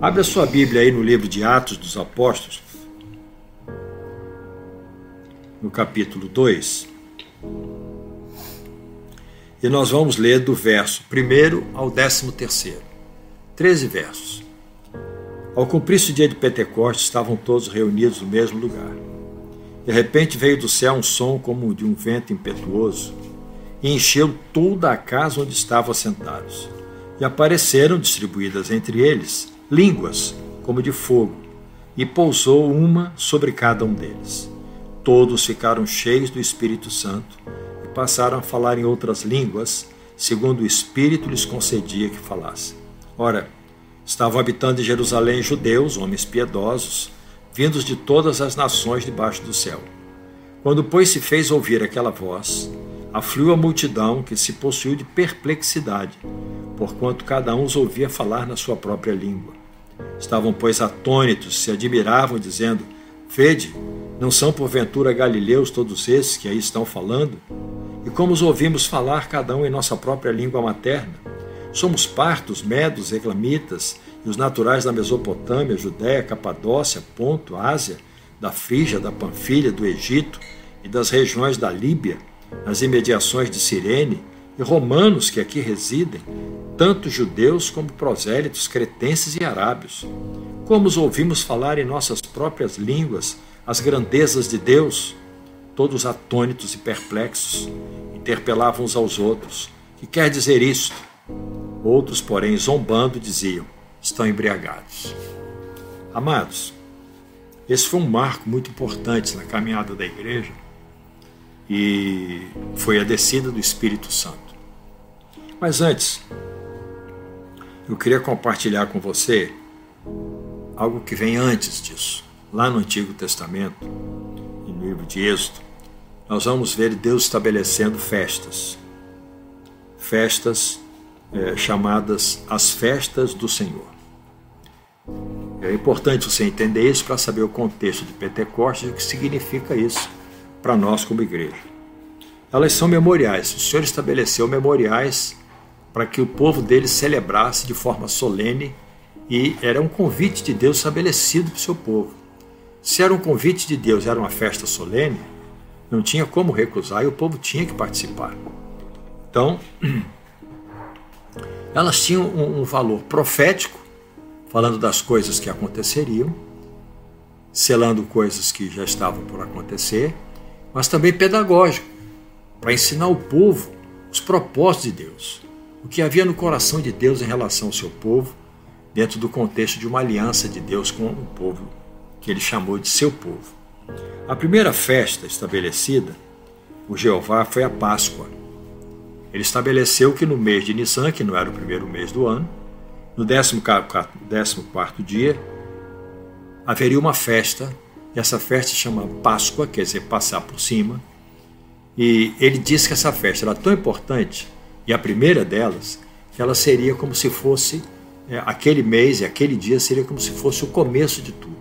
Abre a sua Bíblia aí no livro de Atos dos Apóstolos, no capítulo 2. E nós vamos ler do verso 1 ao 13. 13 versos. Ao cumprir-se o dia de Pentecostes, estavam todos reunidos no mesmo lugar. De repente veio do céu um som como de um vento impetuoso e encheu toda a casa onde estavam assentados. E apareceram distribuídas entre eles línguas como de fogo, e pousou uma sobre cada um deles. Todos ficaram cheios do Espírito Santo e passaram a falar em outras línguas, segundo o Espírito lhes concedia que falassem. Ora, estavam habitando em Jerusalém judeus, homens piedosos, vindos de todas as nações debaixo do céu. Quando, pois, se fez ouvir aquela voz, afluiu a multidão que se possuiu de perplexidade, porquanto cada um os ouvia falar na sua própria língua. Estavam, pois, atônitos, se admiravam, dizendo: Vede, não são porventura galileus todos esses que aí estão falando? E como os ouvimos falar, cada um em nossa própria língua materna? Somos partos, medos, reclamitas e os naturais da Mesopotâmia, Judéia, Capadócia, Ponto, Ásia, da Frígia, da Panfilha, do Egito e das regiões da Líbia, nas imediações de Cirene, e romanos que aqui residem, tanto judeus como prosélitos, cretenses e arábios. Como os ouvimos falar em nossas próprias línguas as grandezas de Deus, todos atônitos e perplexos, interpelavam uns aos outros. Que quer dizer isto? Outros, porém, zombando, diziam: estão embriagados. Amados, esse foi um marco muito importante na caminhada da igreja e foi a descida do Espírito Santo. Mas antes, eu queria compartilhar com você algo que vem antes disso. Lá no Antigo Testamento, no livro de Êxodo, nós vamos ver Deus estabelecendo festas. Festas é, chamadas as festas do Senhor. É importante você entender isso para saber o contexto de Pentecostes e o que significa isso para nós como igreja. Elas são memoriais. O Senhor estabeleceu memoriais para que o povo dele celebrasse de forma solene e era um convite de Deus estabelecido para o seu povo. Se era um convite de Deus, era uma festa solene, não tinha como recusar e o povo tinha que participar. Então, elas tinham um, valor profético, falando das coisas que aconteceriam, selando coisas que já estavam por acontecer, mas também pedagógico, para ensinar o povo os propósitos de Deus, o que havia no coração de Deus em relação ao seu povo, dentro do contexto de uma aliança de Deus com o povo que ele chamou de seu povo. A primeira festa estabelecida por Jeová foi a Páscoa ele estabeleceu que no mês de Nissan, que não era o primeiro mês do ano, no 14 dia, haveria uma festa, essa festa se chama Páscoa, quer dizer, passar por cima. E ele disse que essa festa era tão importante, e a primeira delas, que ela seria como se fosse, é, aquele mês e aquele dia seria como se fosse o começo de tudo.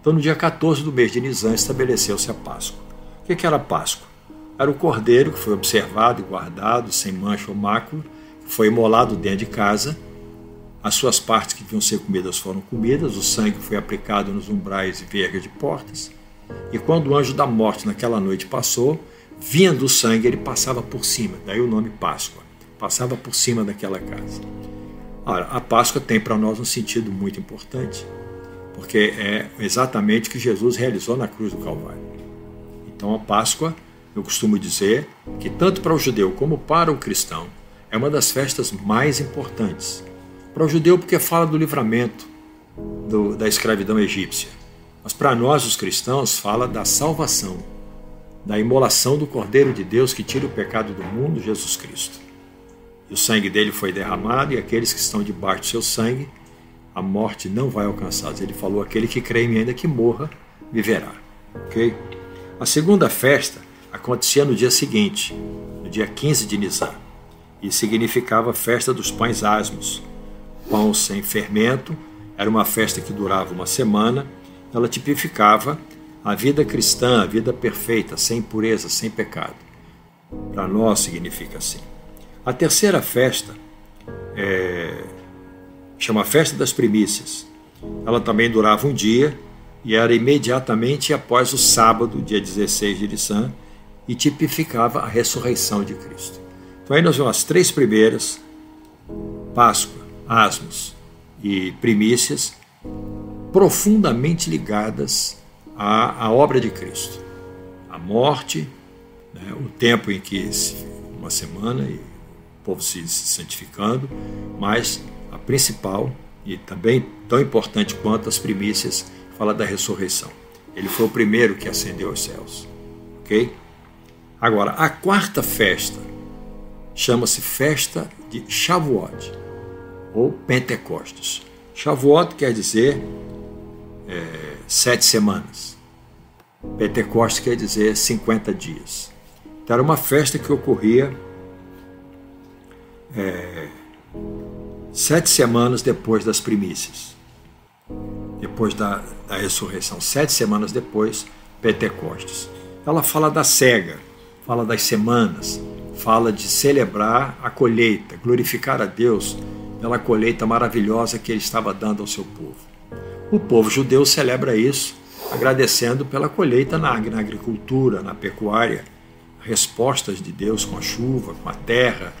Então, no dia 14 do mês de Nisan, estabeleceu-se a Páscoa. O que era a Páscoa? era o cordeiro que foi observado e guardado, sem mancha ou mácula, que foi imolado dentro de casa. As suas partes que deviam ser comidas foram comidas, o sangue foi aplicado nos umbrais e vergas de portas. E quando o anjo da morte naquela noite passou, vindo o sangue, ele passava por cima, daí o nome Páscoa, passava por cima daquela casa. Ora, a Páscoa tem para nós um sentido muito importante, porque é exatamente o que Jesus realizou na cruz do Calvário. Então a Páscoa eu costumo dizer que, tanto para o judeu como para o cristão, é uma das festas mais importantes. Para o judeu, porque fala do livramento do, da escravidão egípcia, mas para nós, os cristãos, fala da salvação, da imolação do Cordeiro de Deus que tira o pecado do mundo, Jesus Cristo. E o sangue dele foi derramado, e aqueles que estão debaixo do seu sangue, a morte não vai alcançá-los. Ele falou: aquele que crê em mim, ainda que morra, viverá. Ok? A segunda festa acontecia no dia seguinte, no dia 15 de Nisan, e significava festa dos pães asmos. Pão sem fermento, era uma festa que durava uma semana, ela tipificava a vida cristã, a vida perfeita, sem impureza, sem pecado. Para nós significa assim. A terceira festa é, chama Festa das Primícias. Ela também durava um dia e era imediatamente após o sábado, dia 16 de Nissan, e tipificava a ressurreição de Cristo. Então aí nós vemos as três primeiras, Páscoa, Asmos e Primícias, profundamente ligadas à, à obra de Cristo. A morte, né, o tempo em que uma semana e o povo se santificando, mas a principal e também tão importante quanto as primícias fala da ressurreição. Ele foi o primeiro que ascendeu aos céus. Ok? Agora, a quarta festa chama-se festa de Shavuot ou Pentecostes. Shavuot quer dizer é, sete semanas. Pentecostes quer dizer 50 dias. Então era uma festa que ocorria é, sete semanas depois das primícias, depois da, da ressurreição, sete semanas depois, Pentecostes. Ela fala da cega, fala das semanas, fala de celebrar a colheita, glorificar a Deus pela colheita maravilhosa que ele estava dando ao seu povo. O povo judeu celebra isso, agradecendo pela colheita na, na agricultura, na pecuária, respostas de Deus com a chuva, com a terra,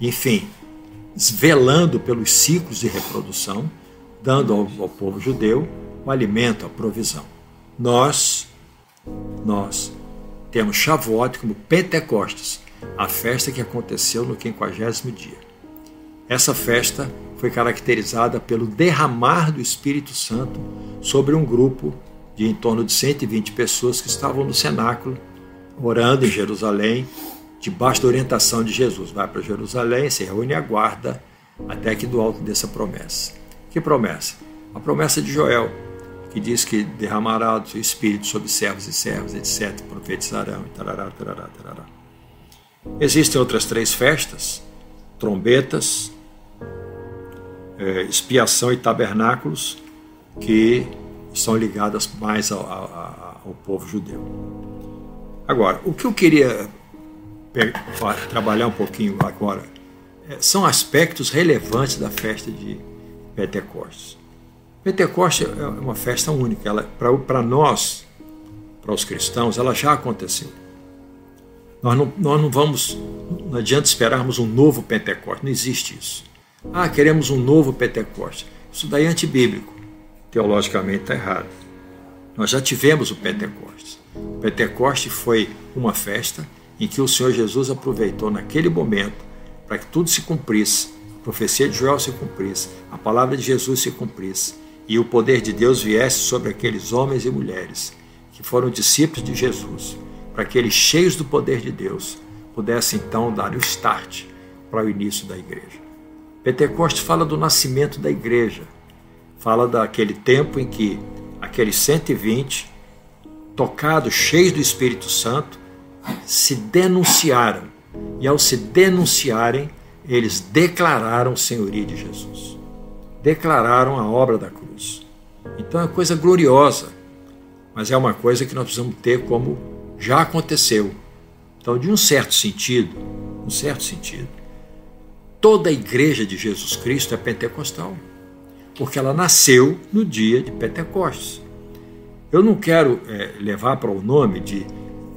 enfim, velando pelos ciclos de reprodução, dando ao, ao povo judeu o alimento, a provisão. Nós, nós temos Shavuot como Pentecostes, a festa que aconteceu no quinquagésimo dia. Essa festa foi caracterizada pelo derramar do Espírito Santo sobre um grupo de em torno de 120 pessoas que estavam no cenáculo, orando em Jerusalém, debaixo da orientação de Jesus. Vai para Jerusalém, se reúne e aguarda até que do alto dessa promessa. Que promessa? A promessa de Joel, que diz que derramará o seu espírito sobre servos e servas, etc., profetizarão, tarará, tarará, tarará. Existem outras três festas, trombetas, é, expiação e tabernáculos, que são ligadas mais ao, ao, ao povo judeu. Agora, o que eu queria trabalhar um pouquinho agora é, são aspectos relevantes da festa de Pentecostes. Pentecostes é uma festa única. Para nós, para os cristãos, ela já aconteceu. Nós não, nós não vamos, não adianta esperarmos um novo Pentecostes, não existe isso. Ah, queremos um novo Pentecostes. Isso daí é antibíblico. Teologicamente está errado. Nós já tivemos o Pentecostes. O Pentecostes foi uma festa em que o Senhor Jesus aproveitou naquele momento para que tudo se cumprisse, a profecia de Joel se cumprisse, a palavra de Jesus se cumprisse e o poder de Deus viesse sobre aqueles homens e mulheres que foram discípulos de Jesus, para que eles, cheios do poder de Deus, pudessem então dar o start para o início da igreja. Pentecostes fala do nascimento da igreja, fala daquele tempo em que aqueles 120, tocados, cheios do Espírito Santo, se denunciaram. E ao se denunciarem, eles declararam o senhoria de Jesus. Declararam a obra da cruz. Então é coisa gloriosa, mas é uma coisa que nós precisamos ter como já aconteceu. Então, de um certo sentido, um certo sentido, toda a igreja de Jesus Cristo é pentecostal, porque ela nasceu no dia de Pentecostes. Eu não quero é, levar para o nome de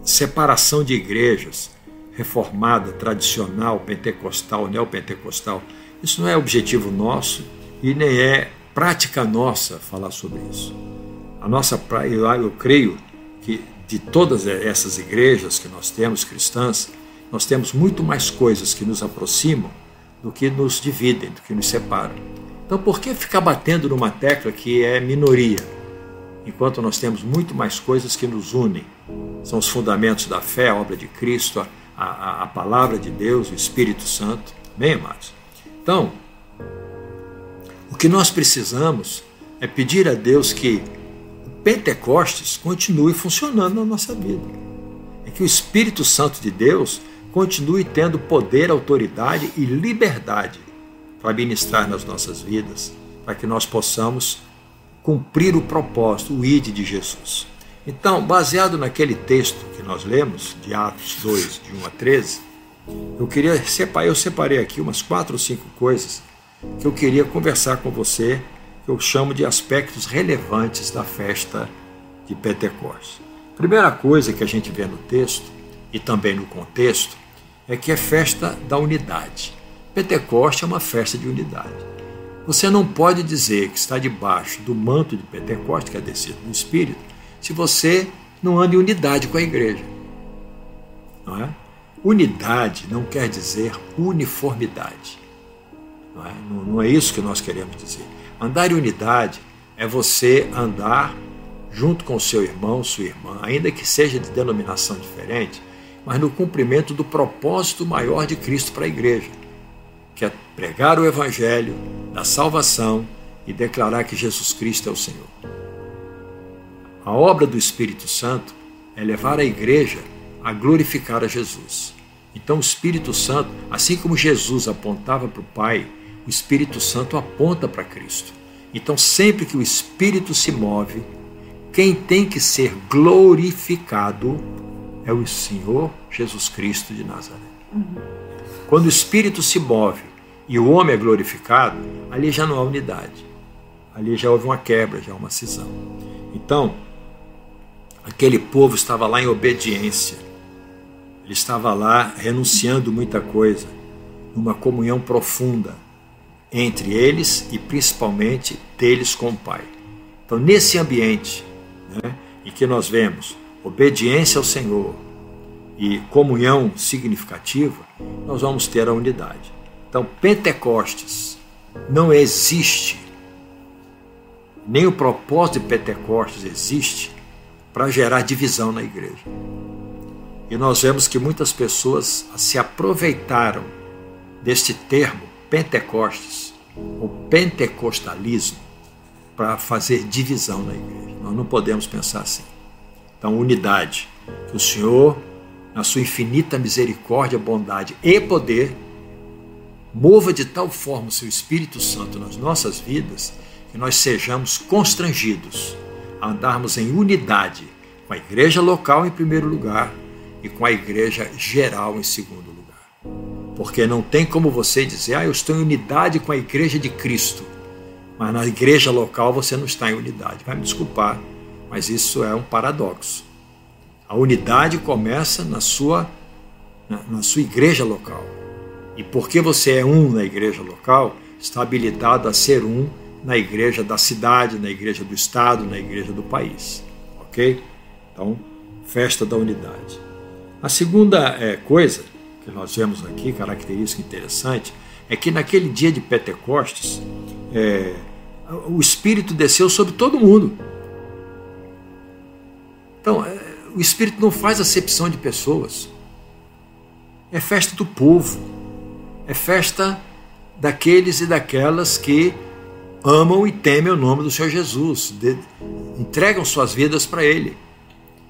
separação de igrejas, reformada, tradicional, pentecostal, neopentecostal. Isso não é objetivo nosso e nem é prática nossa falar sobre isso. A nossa eu, eu creio que de todas essas igrejas que nós temos cristãs, nós temos muito mais coisas que nos aproximam do que nos dividem, do que nos separam. Então, por que ficar batendo numa tecla que é minoria, enquanto nós temos muito mais coisas que nos unem? São os fundamentos da fé, a obra de Cristo, a, a, a palavra de Deus, o Espírito Santo. Bem, amados? Então, o que nós precisamos é pedir a Deus que o Pentecostes continue funcionando na nossa vida. É que o Espírito Santo de Deus continue tendo poder, autoridade e liberdade para ministrar nas nossas vidas, para que nós possamos cumprir o propósito, o ID de Jesus. Então, baseado naquele texto que nós lemos, de Atos 2, de 1 a 13, eu queria separar, eu separei aqui umas quatro ou cinco coisas que eu queria conversar com você, que eu chamo de aspectos relevantes da festa de Pentecostes. Primeira coisa que a gente vê no texto e também no contexto é que é festa da unidade. Pentecoste é uma festa de unidade. Você não pode dizer que está debaixo do manto de Pentecoste, que é descido no Espírito, se você não anda em unidade com a igreja. Não é? Unidade não quer dizer uniformidade. Não é? Não, não é isso que nós queremos dizer. Andar em unidade é você andar junto com seu irmão, sua irmã, ainda que seja de denominação diferente, mas no cumprimento do propósito maior de Cristo para a igreja, que é pregar o Evangelho da salvação e declarar que Jesus Cristo é o Senhor. A obra do Espírito Santo é levar a igreja a glorificar a Jesus. Então, o Espírito Santo, assim como Jesus apontava para o Pai, o Espírito Santo aponta para Cristo. Então, sempre que o Espírito se move, quem tem que ser glorificado é o Senhor Jesus Cristo de Nazaré. Uhum. Quando o Espírito se move e o homem é glorificado, ali já não há unidade. Ali já houve uma quebra, já uma cisão. Então, aquele povo estava lá em obediência. Ele estava lá renunciando muita coisa, numa comunhão profunda entre eles e principalmente deles com o Pai. Então, nesse ambiente né, em que nós vemos obediência ao Senhor e comunhão significativa, nós vamos ter a unidade. Então, Pentecostes não existe, nem o propósito de Pentecostes existe para gerar divisão na igreja. E nós vemos que muitas pessoas se aproveitaram deste termo Pentecostes, ou pentecostalismo, para fazer divisão na igreja. Nós não podemos pensar assim. Então, unidade. Que o Senhor, na sua infinita misericórdia, bondade e poder, mova de tal forma o seu Espírito Santo nas nossas vidas que nós sejamos constrangidos a andarmos em unidade com a igreja local em primeiro lugar e com a igreja geral em segundo lugar. Porque não tem como você dizer, ah, eu estou em unidade com a igreja de Cristo mas na igreja local você não está em unidade. Vai me desculpar, mas isso é um paradoxo. A unidade começa na sua, na, na sua igreja local. E porque você é um na igreja local, está habilitado a ser um na igreja da cidade, na igreja do estado, na igreja do país. Ok? Então, festa da unidade. A segunda é, coisa que nós vemos aqui, característica interessante, é que naquele dia de Pentecostes, é, o Espírito desceu sobre todo mundo. Então, é, o Espírito não faz acepção de pessoas. É festa do povo. É festa daqueles e daquelas que amam e temem o nome do Senhor Jesus, de, entregam suas vidas para Ele.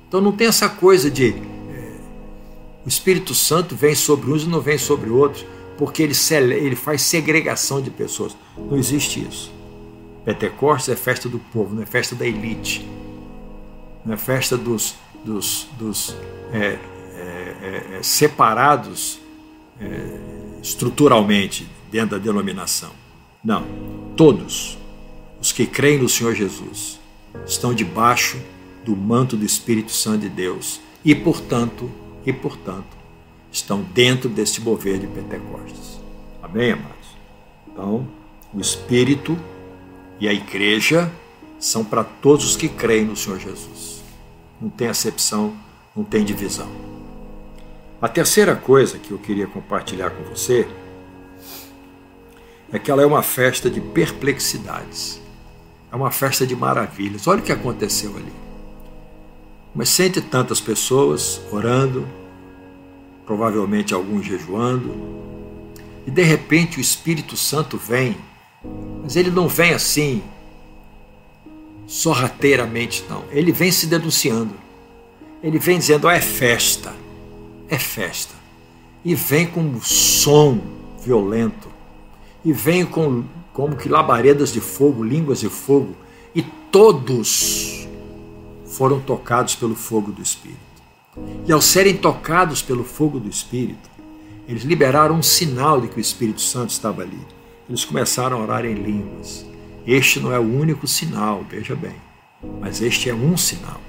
Então não tem essa coisa de é, o Espírito Santo vem sobre uns e não vem sobre outros, porque ele, ele faz segregação de pessoas. Não existe isso. Pentecostes é festa do povo, não é festa da elite, é festa dos, dos, dos é, é, é, é, separados é, estruturalmente dentro da denominação. Não, todos os que creem no Senhor Jesus estão debaixo do manto do Espírito Santo de Deus e, portanto, e portanto, estão dentro deste mover de Pentecostes. Amém, amados? Então, o Espírito e a igreja são para todos os que creem no Senhor Jesus. Não tem acepção, não tem divisão. A terceira coisa que eu queria compartilhar com você é que ela é uma festa de perplexidades. É uma festa de maravilhas. Olha o que aconteceu ali. Mas sente tantas pessoas orando, provavelmente alguns jejuando, e de repente o Espírito Santo vem mas ele não vem assim, sorrateiramente, não. Ele vem se denunciando. Ele vem dizendo: oh, é festa, é festa. E vem com um som violento. E vem com como que labaredas de fogo, línguas de fogo. E todos foram tocados pelo fogo do Espírito. E ao serem tocados pelo fogo do Espírito, eles liberaram um sinal de que o Espírito Santo estava ali eles começaram a orar em línguas. Este não é o único sinal, veja bem, mas este é um sinal.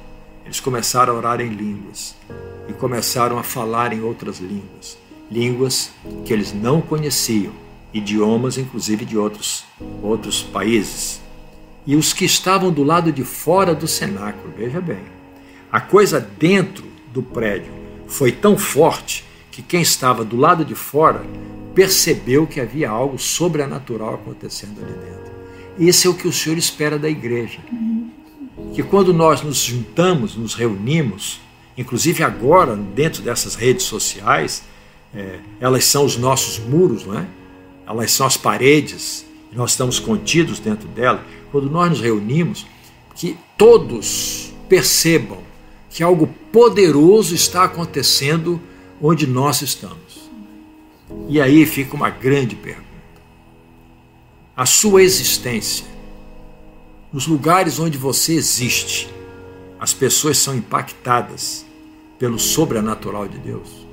Eles começaram a orar em línguas e começaram a falar em outras línguas, línguas que eles não conheciam, idiomas inclusive de outros, outros países. E os que estavam do lado de fora do cenáculo, veja bem, a coisa dentro do prédio foi tão forte que quem estava do lado de fora percebeu que havia algo sobrenatural acontecendo ali dentro. Esse é o que o Senhor espera da igreja. Que quando nós nos juntamos, nos reunimos, inclusive agora, dentro dessas redes sociais, é, elas são os nossos muros, não é? elas são as paredes, nós estamos contidos dentro dela. Quando nós nos reunimos, que todos percebam que algo poderoso está acontecendo onde nós estamos. E aí fica uma grande pergunta. A sua existência, nos lugares onde você existe, as pessoas são impactadas pelo sobrenatural de Deus.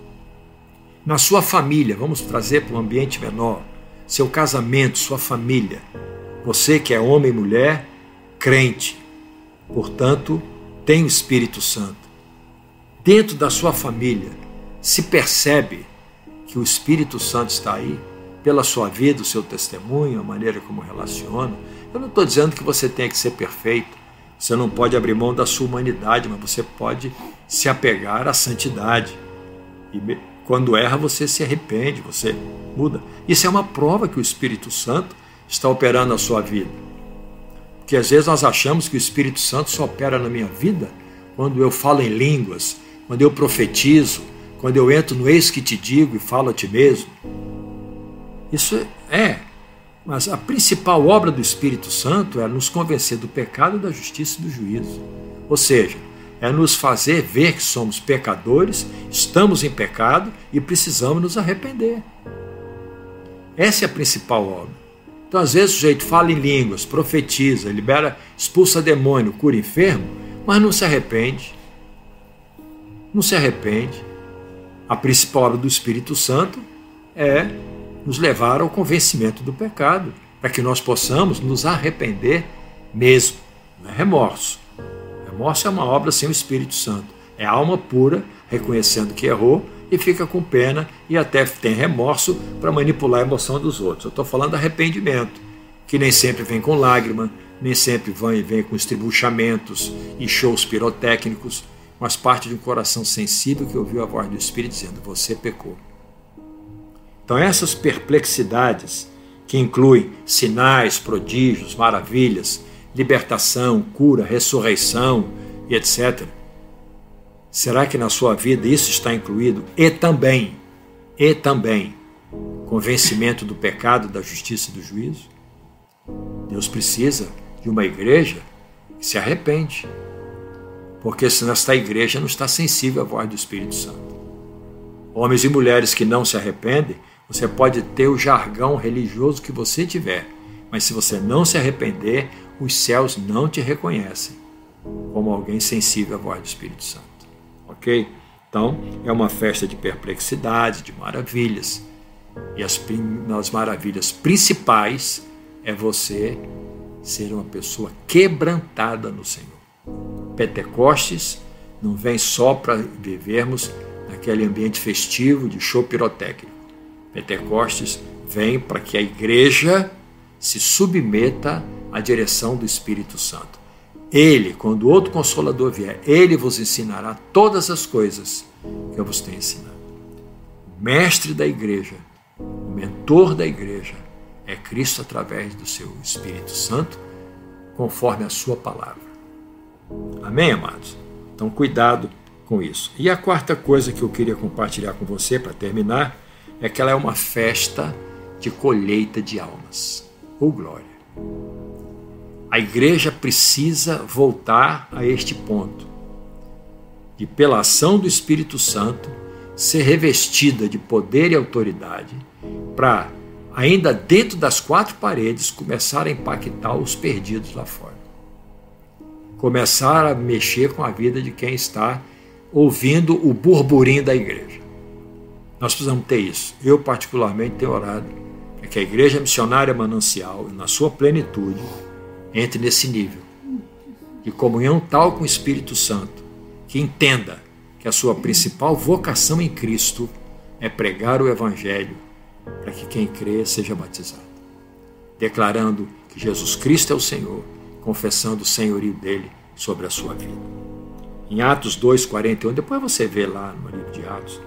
Na sua família, vamos trazer para um ambiente menor, seu casamento, sua família. Você que é homem e mulher, crente, portanto, tem o Espírito Santo. Dentro da sua família, se percebe que o Espírito Santo está aí pela sua vida, o seu testemunho, a maneira como relaciona. Eu não estou dizendo que você tenha que ser perfeito. Você não pode abrir mão da sua humanidade, mas você pode se apegar à santidade. E quando erra, você se arrepende, você muda. Isso é uma prova que o Espírito Santo está operando na sua vida. Porque às vezes nós achamos que o Espírito Santo só opera na minha vida quando eu falo em línguas, quando eu profetizo, quando eu entro no eis que te digo e falo a ti mesmo. Isso é, mas a principal obra do Espírito Santo é nos convencer do pecado, da justiça e do juízo. Ou seja, é nos fazer ver que somos pecadores, estamos em pecado e precisamos nos arrepender. Essa é a principal obra. Então, às vezes, o sujeito fala em línguas, profetiza, libera, expulsa demônio, cura enfermo, mas não se arrepende. Não se arrepende. A principal obra do Espírito Santo é nos levar ao convencimento do pecado, para que nós possamos nos arrepender mesmo. Não é remorso Remorso é uma obra sem o Espírito Santo. É alma pura, reconhecendo que errou e fica com pena e até tem remorso para manipular a emoção dos outros. Eu estou falando arrependimento, que nem sempre vem com lágrima, nem sempre vem, vem com estribuchamentos e shows pirotécnicos, mas parte de um coração sensível que ouviu a voz do Espírito dizendo: Você pecou. Então, essas perplexidades, que incluem sinais, prodígios, maravilhas, libertação, cura, ressurreição e etc. Será que na sua vida isso está incluído? E também, e também, convencimento do pecado, da justiça e do juízo? Deus precisa de uma igreja que se arrepende, porque senão esta igreja não está sensível à voz do Espírito Santo. Homens e mulheres que não se arrependem, você pode ter o jargão religioso que você tiver, mas se você não se arrepender, os céus não te reconhecem como alguém sensível à voz do Espírito Santo. Ok? Então, é uma festa de perplexidade, de maravilhas. E as, as maravilhas principais é você ser uma pessoa quebrantada no Senhor. Pentecostes não vem só para vivermos naquele ambiente festivo de show pirotécnico. Pentecostes vem para que a igreja se submeta à direção do Espírito Santo. Ele, quando o outro consolador vier, ele vos ensinará todas as coisas que eu vos tenho ensinado. O mestre da igreja, o mentor da igreja, é Cristo através do seu Espírito Santo, conforme a sua palavra. Amém, amados? Então, cuidado com isso. E a quarta coisa que eu queria compartilhar com você para terminar é que ela é uma festa de colheita de almas. Ou oh, glória. A igreja precisa voltar a este ponto de, pela ação do Espírito Santo, ser revestida de poder e autoridade para, ainda dentro das quatro paredes, começar a impactar os perdidos lá fora. Começar a mexer com a vida de quem está ouvindo o burburinho da igreja. Nós precisamos ter isso. Eu, particularmente, tenho orado é que a igreja missionária manancial, na sua plenitude, entre nesse nível de comunhão tal com o Espírito Santo, que entenda que a sua principal vocação em Cristo é pregar o Evangelho para que quem crê seja batizado, declarando que Jesus Cristo é o Senhor, confessando o senhorio dele sobre a sua vida. Em Atos 2,41, depois você vê lá no livro de Atos.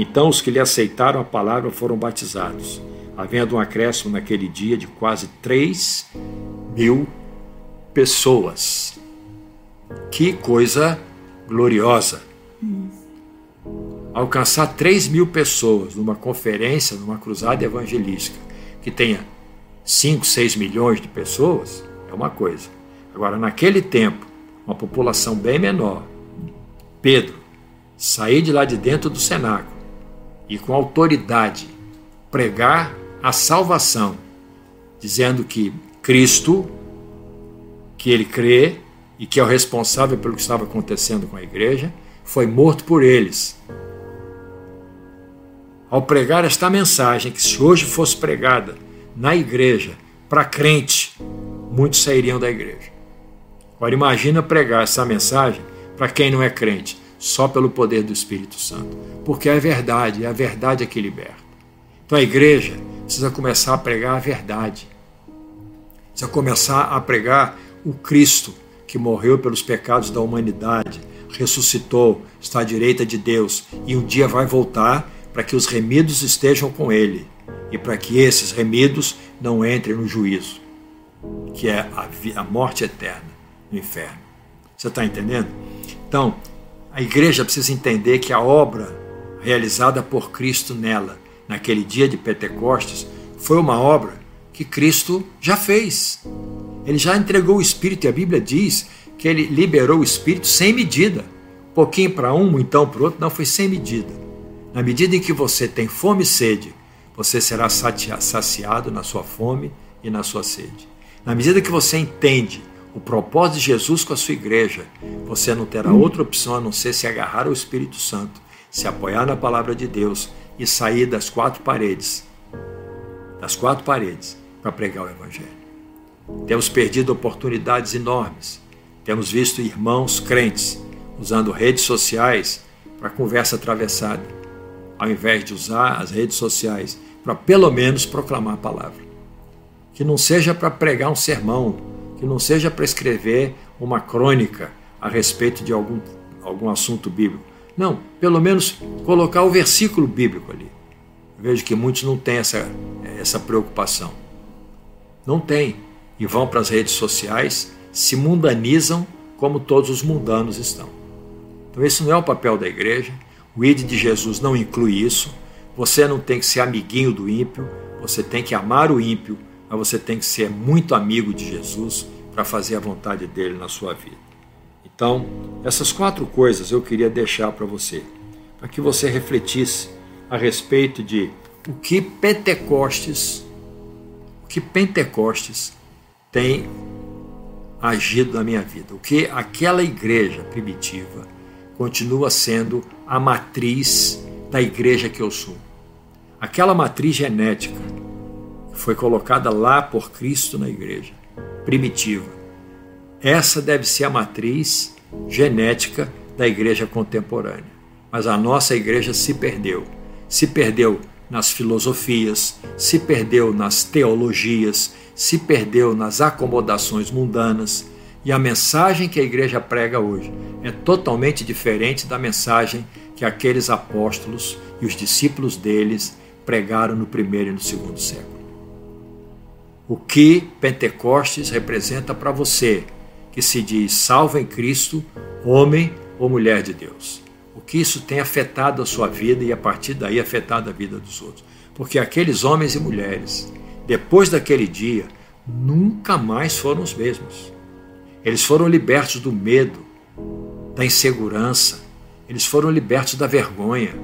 Então os que lhe aceitaram a palavra foram batizados, havendo um acréscimo naquele dia de quase 3 mil pessoas. Que coisa gloriosa! Alcançar 3 mil pessoas numa conferência, numa cruzada evangelística, que tenha 5, 6 milhões de pessoas, é uma coisa. Agora, naquele tempo, uma população bem menor, Pedro sair de lá de dentro do cenáculo e com autoridade pregar a salvação, dizendo que Cristo, que ele crê e que é o responsável pelo que estava acontecendo com a igreja, foi morto por eles. Ao pregar esta mensagem, que se hoje fosse pregada na igreja para crente, muitos sairiam da igreja. Agora imagina pregar essa mensagem para quem não é crente, só pelo poder do Espírito Santo. Porque é verdade, é a verdade que liberta. Então a igreja precisa começar a pregar a verdade. Precisa começar a pregar o Cristo que morreu pelos pecados da humanidade, ressuscitou, está à direita de Deus e um dia vai voltar para que os remidos estejam com ele e para que esses remidos não entrem no juízo, que é a, a morte eterna no inferno. Você está entendendo? Então, a igreja precisa entender que a obra realizada por Cristo nela, naquele dia de Pentecostes, foi uma obra que Cristo já fez. Ele já entregou o Espírito e a Bíblia diz que ele liberou o Espírito sem medida. Pouquinho para um, então para outro, não foi sem medida. Na medida em que você tem fome e sede, você será saciado na sua fome e na sua sede. Na medida que você entende o propósito de Jesus com a sua igreja, você não terá outra opção a não ser se agarrar ao Espírito Santo, se apoiar na palavra de Deus e sair das quatro paredes das quatro paredes para pregar o Evangelho. Temos perdido oportunidades enormes. Temos visto irmãos crentes usando redes sociais para conversa atravessada, ao invés de usar as redes sociais para pelo menos proclamar a palavra. Que não seja para pregar um sermão, que não seja para escrever uma crônica a respeito de algum, algum assunto bíblico. Não, pelo menos colocar o versículo bíblico ali. vejo que muitos não têm essa, essa preocupação. Não tem e vão para as redes sociais, se mundanizam como todos os mundanos estão. Então, esse não é o papel da igreja. O ID de Jesus não inclui isso. Você não tem que ser amiguinho do ímpio, você tem que amar o ímpio, mas você tem que ser muito amigo de Jesus para fazer a vontade dele na sua vida. Então, essas quatro coisas eu queria deixar para você, para que você refletisse a respeito de o que Pentecostes, o que Pentecostes tem agido na minha vida. O que aquela igreja primitiva continua sendo a matriz da igreja que eu sou. Aquela matriz genética foi colocada lá por Cristo na igreja primitiva. Essa deve ser a matriz genética da igreja contemporânea. Mas a nossa igreja se perdeu. Se perdeu nas filosofias, se perdeu nas teologias, se perdeu nas acomodações mundanas e a mensagem que a igreja prega hoje é totalmente diferente da mensagem que aqueles apóstolos e os discípulos deles pregaram no primeiro e no segundo século. O que Pentecostes representa para você, que se diz salvo em Cristo, homem ou mulher de Deus? O que isso tem afetado a sua vida e a partir daí afetado a vida dos outros? Porque aqueles homens e mulheres depois daquele dia, nunca mais foram os mesmos. Eles foram libertos do medo, da insegurança, eles foram libertos da vergonha,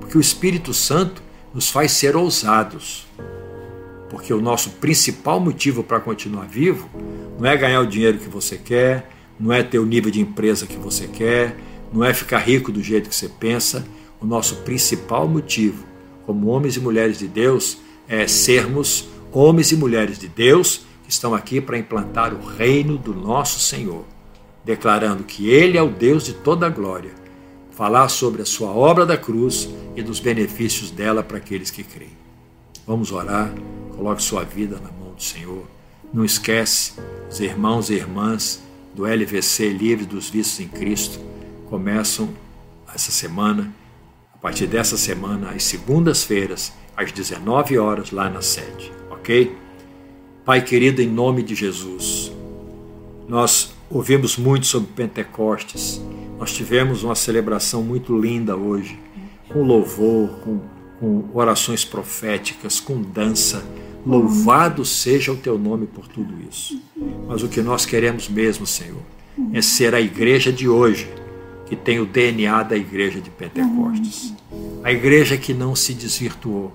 porque o Espírito Santo nos faz ser ousados. Porque o nosso principal motivo para continuar vivo não é ganhar o dinheiro que você quer, não é ter o nível de empresa que você quer, não é ficar rico do jeito que você pensa. O nosso principal motivo, como homens e mulheres de Deus, é, sermos homens e mulheres de Deus que estão aqui para implantar o reino do nosso Senhor, declarando que Ele é o Deus de toda a glória, falar sobre a sua obra da cruz e dos benefícios dela para aqueles que creem. Vamos orar, coloque sua vida na mão do Senhor. Não esquece, os irmãos e irmãs do LVC Livre dos Vistos em Cristo começam essa semana, a partir dessa semana, às segundas-feiras, às 19 horas, lá na sede, ok? Pai querido, em nome de Jesus, nós ouvimos muito sobre Pentecostes, nós tivemos uma celebração muito linda hoje, com louvor, com, com orações proféticas, com dança. Louvado seja o teu nome por tudo isso. Mas o que nós queremos mesmo, Senhor, é ser a igreja de hoje que tem o DNA da igreja de Pentecostes. A igreja que não se desvirtuou.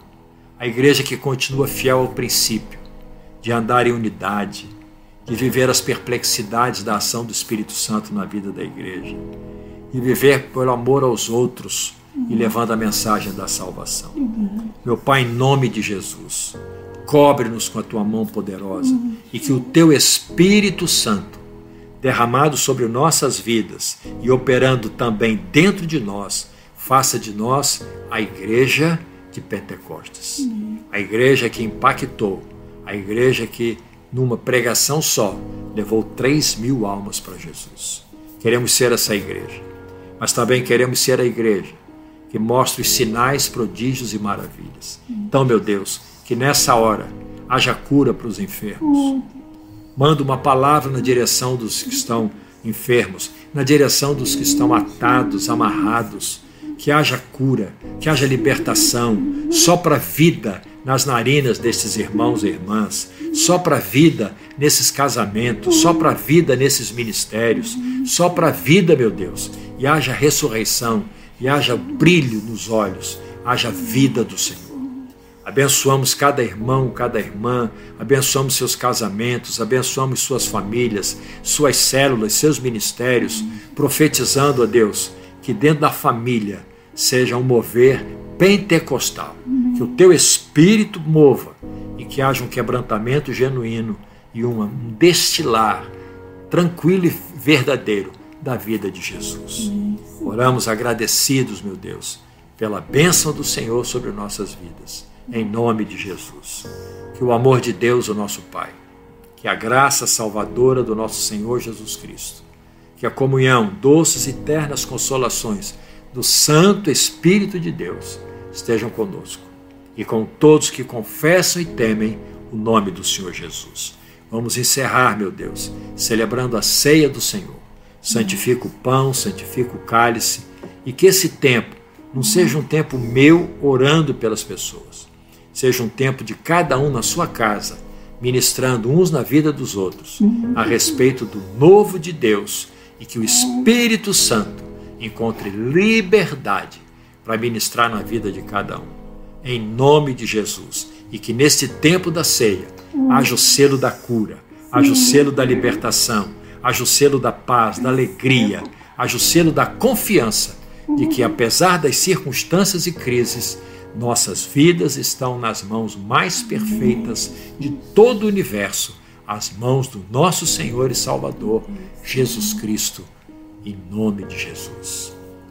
A igreja que continua fiel ao princípio de andar em unidade, de viver as perplexidades da ação do Espírito Santo na vida da igreja, de viver por amor aos outros e levando a mensagem da salvação. Meu Pai, em nome de Jesus, cobre-nos com a tua mão poderosa e que o teu Espírito Santo derramado sobre nossas vidas e operando também dentro de nós, faça de nós a igreja de Pentecostes. A igreja que impactou, a igreja que, numa pregação só, levou 3 mil almas para Jesus. Queremos ser essa igreja, mas também queremos ser a igreja que mostra os sinais, prodígios e maravilhas. Então, meu Deus, que nessa hora haja cura para os enfermos Manda uma palavra na direção dos que estão enfermos, na direção dos que estão atados, amarrados. Que haja cura, que haja libertação, só para vida nas narinas desses irmãos e irmãs, só para vida nesses casamentos, só para vida nesses ministérios, só para vida, meu Deus. E haja ressurreição, e haja brilho nos olhos, haja vida do Senhor. Abençoamos cada irmão, cada irmã, abençoamos seus casamentos, abençoamos suas famílias, suas células, seus ministérios, profetizando a Deus que dentro da família seja um mover pentecostal, que o teu espírito mova e que haja um quebrantamento genuíno e um destilar tranquilo e verdadeiro da vida de Jesus. Oramos agradecidos, meu Deus, pela bênção do Senhor sobre nossas vidas em nome de Jesus. Que o amor de Deus, o nosso Pai, que a graça salvadora do nosso Senhor Jesus Cristo, que a comunhão, doces e ternas consolações do Santo Espírito de Deus estejam conosco e com todos que confessam e temem o nome do Senhor Jesus. Vamos encerrar, meu Deus, celebrando a ceia do Senhor. Santifica o pão, santifica o cálice e que esse tempo não seja um tempo meu orando pelas pessoas, seja um tempo de cada um na sua casa, ministrando uns na vida dos outros, a respeito do novo de Deus e que o Espírito Santo encontre liberdade para ministrar na vida de cada um. Em nome de Jesus. E que neste tempo da ceia haja o selo da cura, haja o selo da libertação, haja o selo da paz, da alegria, haja o selo da confiança de que, apesar das circunstâncias e crises, nossas vidas estão nas mãos mais perfeitas de todo o universo, as mãos do nosso Senhor e Salvador, Jesus Cristo, em nome de Jesus.